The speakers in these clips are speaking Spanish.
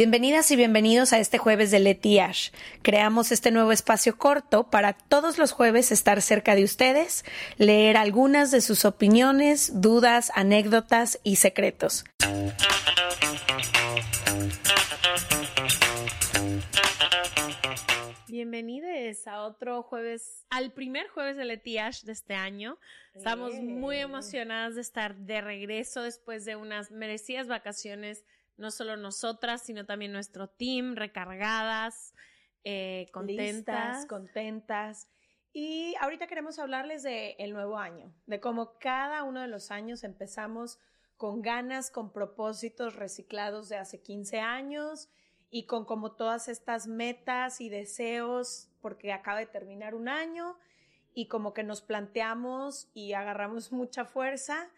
Bienvenidas y bienvenidos a este jueves de Leti Ash. Creamos este nuevo espacio corto para todos los jueves estar cerca de ustedes, leer algunas de sus opiniones, dudas, anécdotas y secretos. Bienvenidos a otro jueves, al primer jueves de Leti Ash de este año. Estamos muy emocionadas de estar de regreso después de unas merecidas vacaciones no solo nosotras, sino también nuestro team, recargadas, eh, contentas. contentas. Y ahorita queremos hablarles del el nuevo año, de cómo cada uno de los años empezamos con ganas, con propósitos reciclados de hace 15 años y con como todas estas metas y deseos porque acaba de terminar un año y como que nos planteamos y agarramos mucha fuerza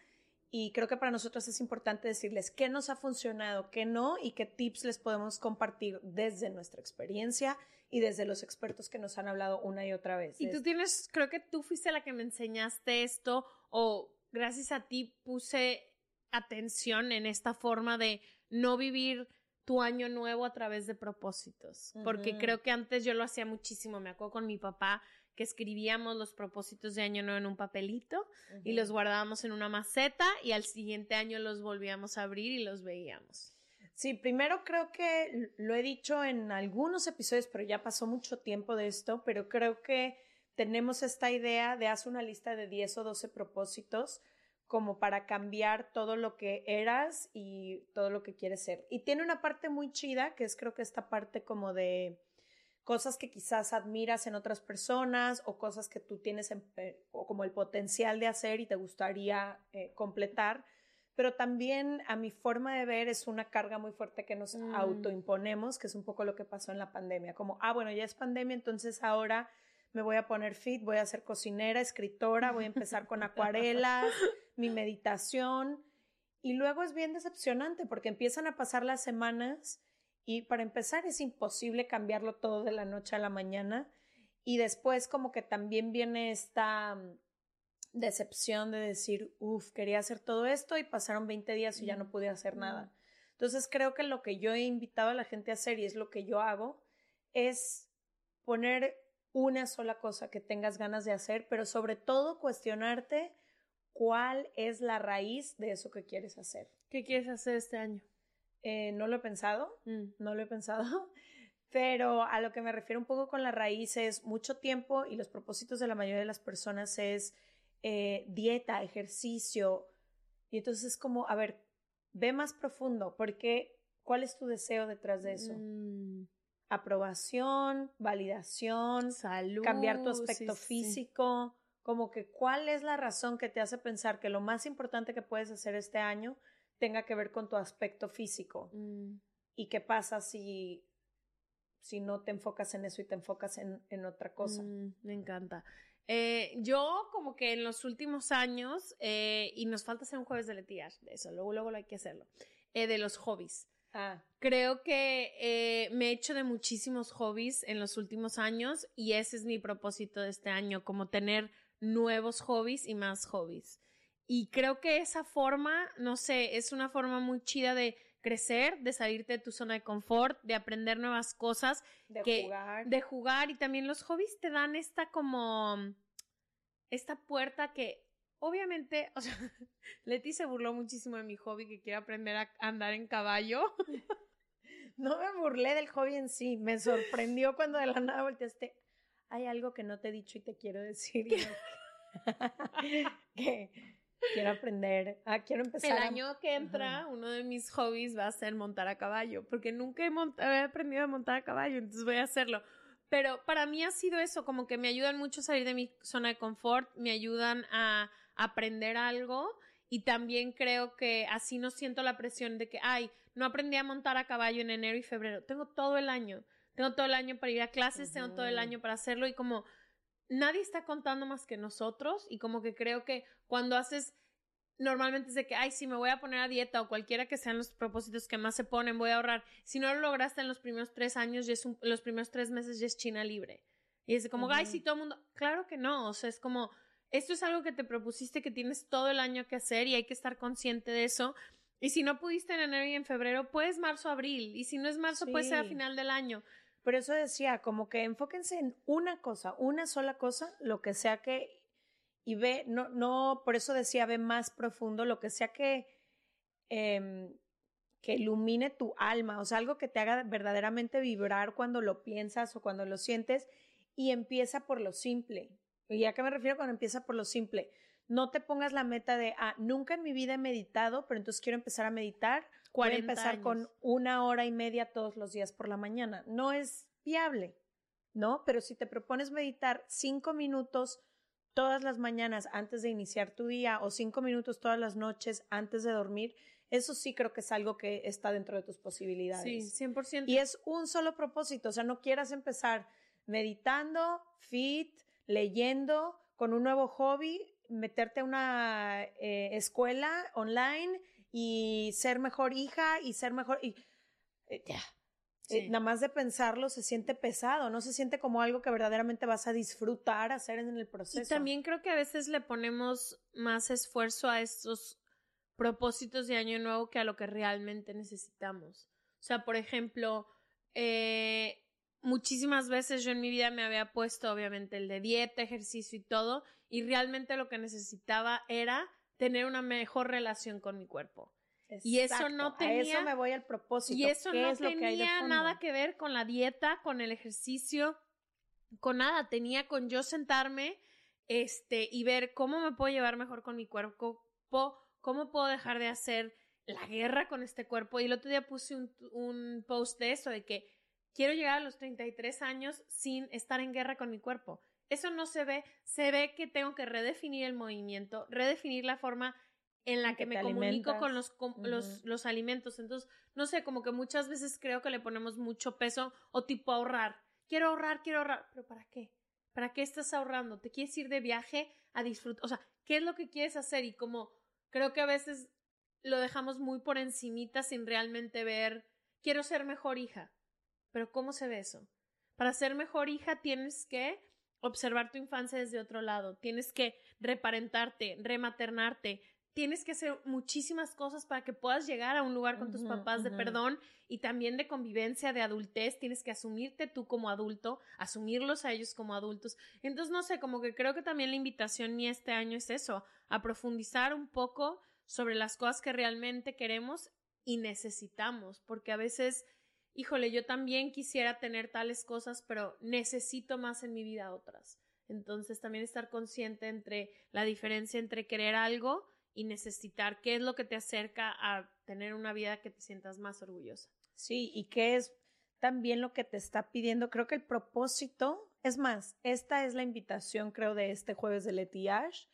y creo que para nosotros es importante decirles qué nos ha funcionado, qué no y qué tips les podemos compartir desde nuestra experiencia y desde los expertos que nos han hablado una y otra vez. Y tú tienes, creo que tú fuiste la que me enseñaste esto o gracias a ti puse atención en esta forma de no vivir tu año nuevo a través de propósitos, porque creo que antes yo lo hacía muchísimo, me acuerdo con mi papá, que escribíamos los propósitos de año nuevo en un papelito y los guardábamos en una maceta y al siguiente año los volvíamos a abrir y los veíamos. Sí, primero creo que lo he dicho en algunos episodios, pero ya pasó mucho tiempo de esto, pero creo que tenemos esta idea de hacer una lista de 10 o 12 propósitos como para cambiar todo lo que eras y todo lo que quieres ser. Y tiene una parte muy chida, que es creo que esta parte como de cosas que quizás admiras en otras personas o cosas que tú tienes eh, o como el potencial de hacer y te gustaría eh, completar, pero también a mi forma de ver es una carga muy fuerte que nos mm. autoimponemos, que es un poco lo que pasó en la pandemia, como, ah, bueno, ya es pandemia, entonces ahora me voy a poner fit, voy a ser cocinera, escritora, voy a empezar con acuarelas, mi meditación, y luego es bien decepcionante porque empiezan a pasar las semanas y para empezar es imposible cambiarlo todo de la noche a la mañana. Y después como que también viene esta mm, decepción de decir, uff, quería hacer todo esto y pasaron 20 días y ya no pude hacer nada. Entonces creo que lo que yo he invitado a la gente a hacer y es lo que yo hago es poner una sola cosa que tengas ganas de hacer, pero sobre todo cuestionarte cuál es la raíz de eso que quieres hacer. ¿Qué quieres hacer este año? Eh, no lo he pensado, mm. no lo he pensado, pero a lo que me refiero un poco con la raíz es mucho tiempo y los propósitos de la mayoría de las personas es eh, dieta, ejercicio, y entonces es como, a ver, ve más profundo, porque ¿cuál es tu deseo detrás de eso? Mm. Aprobación, validación, salud, cambiar tu aspecto físico, como que cuál es la razón que te hace pensar que lo más importante que puedes hacer este año tenga que ver con tu aspecto físico. Mm. ¿Y qué pasa si, si no te enfocas en eso y te enfocas en, en otra cosa? Mm, me encanta. Eh, yo como que en los últimos años, eh, y nos falta hacer un jueves de letias, de eso, luego, luego hay que hacerlo, eh, de los hobbies. Ah. Creo que me he hecho de muchísimos hobbies en los últimos años y ese es mi propósito de este año, como tener nuevos hobbies y más hobbies. Y creo que esa forma, no sé, es una forma muy chida de crecer, de salirte de tu zona de confort, de aprender nuevas cosas, de jugar. De jugar y también los hobbies te dan esta como, esta puerta que obviamente, o sea, Leti se burló muchísimo de mi hobby que quiere aprender a andar en caballo. No me burlé del hobby en sí, me sorprendió cuando de la nada volteaste. Hay algo que no te he dicho y te quiero decir. que quiero aprender, ah, quiero empezar. El año que entra, uno de mis hobbies va a ser montar a caballo, porque nunca he, aprendido a montar a caballo, entonces voy a hacerlo. Pero para mí ha sido eso, como que me ayudan mucho a salir de mi zona de confort, me ayudan a aprender algo y también creo que así no siento la presión de que, ay, no aprendí a montar a caballo en enero y febrero, tengo todo el año, tengo todo el año para ir a clases, tengo todo el año para hacerlo y como nadie está contando más que nosotros y como que creo que cuando haces normalmente es de que, ay, si me voy a poner a dieta o cualquiera que sean los propósitos que más se ponen, voy a ahorrar. Si no lo lograste en los primeros tres años, ya es los primeros tres meses ya es China libre. Y es como, ay, si todo el mundo, claro que no, o sea, es como, esto es algo que te propusiste que tienes todo el año que hacer y hay que estar consciente de eso. Y si no pudiste en enero y en febrero, pues marzo, abril. Y si no es marzo, puede ser a final del año. Por eso decía, como que enfóquense en una cosa, una sola cosa, lo que sea que, y ve, no, no, por eso decía, ve más profundo, lo que sea que, em, que ilumine tu alma, o sea, algo que te haga verdaderamente vibrar cuando lo piensas o cuando lo sientes, y empieza por lo simple. ¿Y a qué me refiero cuando empieza por lo simple? No te pongas la meta de, ah, nunca en mi vida he meditado, pero entonces quiero empezar a meditar. Voy a empezar con una hora y media todos los días por la mañana. No es viable, ¿no? Pero si te propones meditar cinco minutos todas las mañanas antes de iniciar tu día o cinco minutos todas las noches antes de dormir, eso sí creo que es algo que está dentro de tus posibilidades. Sí, 100%. Y es un solo propósito, o sea, no quieras empezar meditando, fit, leyendo, con un nuevo hobby, meterte a una eh, escuela online y ser mejor hija y ser mejor y eh, ya. Eh, nada más de pensarlo se siente pesado, no se siente como algo que verdaderamente vas a disfrutar hacer en el proceso. Y también creo que a veces le ponemos más esfuerzo a estos propósitos de año nuevo que a lo que realmente necesitamos. O sea, por ejemplo, eh, muchísimas veces yo en mi vida me había puesto obviamente el de dieta, ejercicio y todo, y realmente lo que necesitaba era tener una mejor relación con mi cuerpo. Y eso no tenía. eso me voy al propósito. Y eso no tenía nada que ver con la dieta, con el ejercicio, con nada. Tenía con yo sentarme, este, y ver cómo me puedo llevar mejor con mi cuerpo, cómo puedo dejar de hacer la guerra con este cuerpo. Y el otro día puse un, un post de eso, de que quiero llegar a los 33 años sin estar en guerra con mi cuerpo. Eso no se ve, se ve que tengo que redefinir el movimiento, redefinir la forma en la que, me comunico con, los, los, los, alimentos. Entonces, no sé, como que muchas veces creo que le ponemos mucho peso o tipo ahorrar. Quiero ahorrar, quiero ahorrar. ¿Pero para qué? ¿Para qué estás ahorrando? ¿Te quieres ir de viaje a disfrutar? O sea, ¿qué es lo que quieres hacer? Y como creo que a veces lo dejamos muy por encimita sin realmente ver, quiero ser mejor hija. Pero ¿cómo se ve eso? Para ser mejor hija tienes que observar tu infancia desde otro lado, tienes que reparentarte, rematernarte, tienes que hacer muchísimas cosas para que puedas llegar a un lugar con tus papás de perdón y también de convivencia, de adultez. Tienes que asumirte tú como adulto, asumirlos a ellos como adultos. Entonces, no sé, como que creo que también la invitación ni este año es eso, a profundizar un poco sobre las cosas que realmente queremos y necesitamos, porque a veces, híjole, yo también quisiera tener tales cosas, pero necesito más en mi vida otras. Entonces, también estar consciente entre la diferencia entre querer algo y necesitar qué es lo que te acerca a tener una vida que te sientas más orgullosa. Sí, y qué es también lo que te está pidiendo. Creo que el propósito, es más, esta es la invitación, creo, de este jueves de Letiage,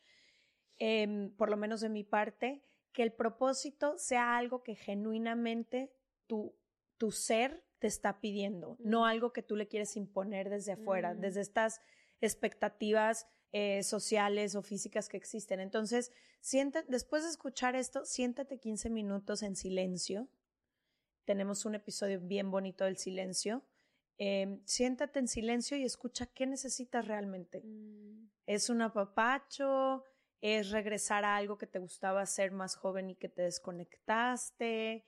em, por lo menos de mi parte, que el propósito sea algo que genuinamente tu, tu ser te está pidiendo, no algo que tú le quieres imponer desde afuera, mm. desde estas expectativas eh, sociales o físicas que existen. Entonces, sienta, después de escuchar esto, siéntate 15 minutos en silencio. Tenemos un episodio bien bonito del silencio. Em, siéntate en silencio y escucha qué necesitas realmente. Mm. ¿Es un apapacho? ¿Es regresar a algo que te gustaba hacer más joven y que te desconectaste?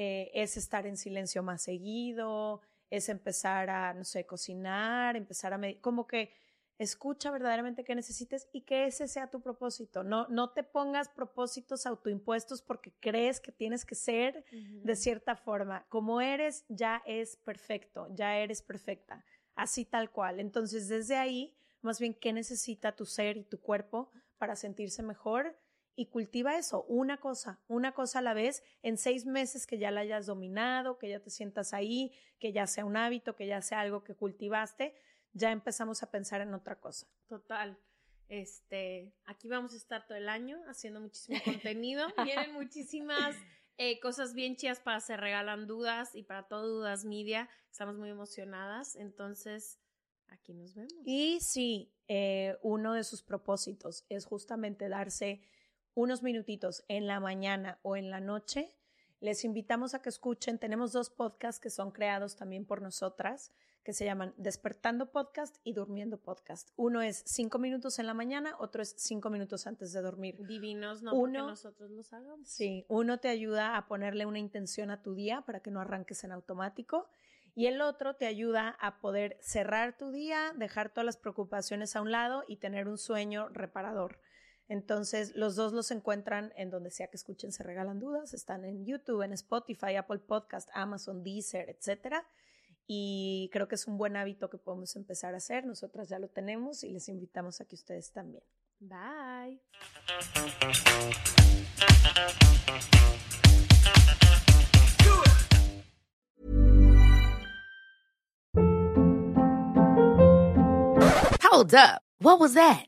Eh, ¿Es estar en silencio más seguido? ¿Es empezar a, no sé, cocinar? ¿Empezar a... Como que Escucha verdaderamente qué necesites y que ese sea tu propósito. No, no te pongas propósitos autoimpuestos porque crees que tienes que ser de cierta forma. Como eres, ya es perfecto, ya eres perfecta, así tal cual. Entonces, desde ahí, más bien, ¿qué necesita tu ser y tu cuerpo para sentirse mejor? Y cultiva eso, una cosa, una cosa a la vez, en seis meses que ya la hayas dominado, que ya te sientas ahí, que ya sea un hábito, que ya sea algo que cultivaste, ya empezamos a pensar en otra cosa. Total. Este, aquí vamos a estar todo el año haciendo muchísimo contenido. Vienen muchísimas eh, cosas bien chidas para Se Regalan Dudas y para todo Dudas Media. Estamos muy emocionadas. Entonces, aquí nos vemos. Y sí, eh, uno de sus propósitos es justamente darse unos minutitos en la mañana o en la noche. Les invitamos a que escuchen. Tenemos dos podcasts que son creados también por nosotras que se llaman Despertando Podcast y Durmiendo Podcast. Uno es cinco minutos en la mañana, otro es cinco minutos antes de dormir. Divinos, no uno, porque nosotros los hagamos. Sí, uno te ayuda a ponerle una intención a tu día para que no arranques en automático y el otro te ayuda a poder cerrar tu día, dejar todas las preocupaciones a un lado y tener un sueño reparador. Entonces, los dos los encuentran en donde sea que escuchen Se Regalan Dudas. Están en YouTube, en Spotify, Apple Podcast, Amazon, Deezer, etcétera y creo que es un buen hábito que podemos empezar a hacer. Nosotras ya lo tenemos y les invitamos a que ustedes también. Bye. Hold up. What was that?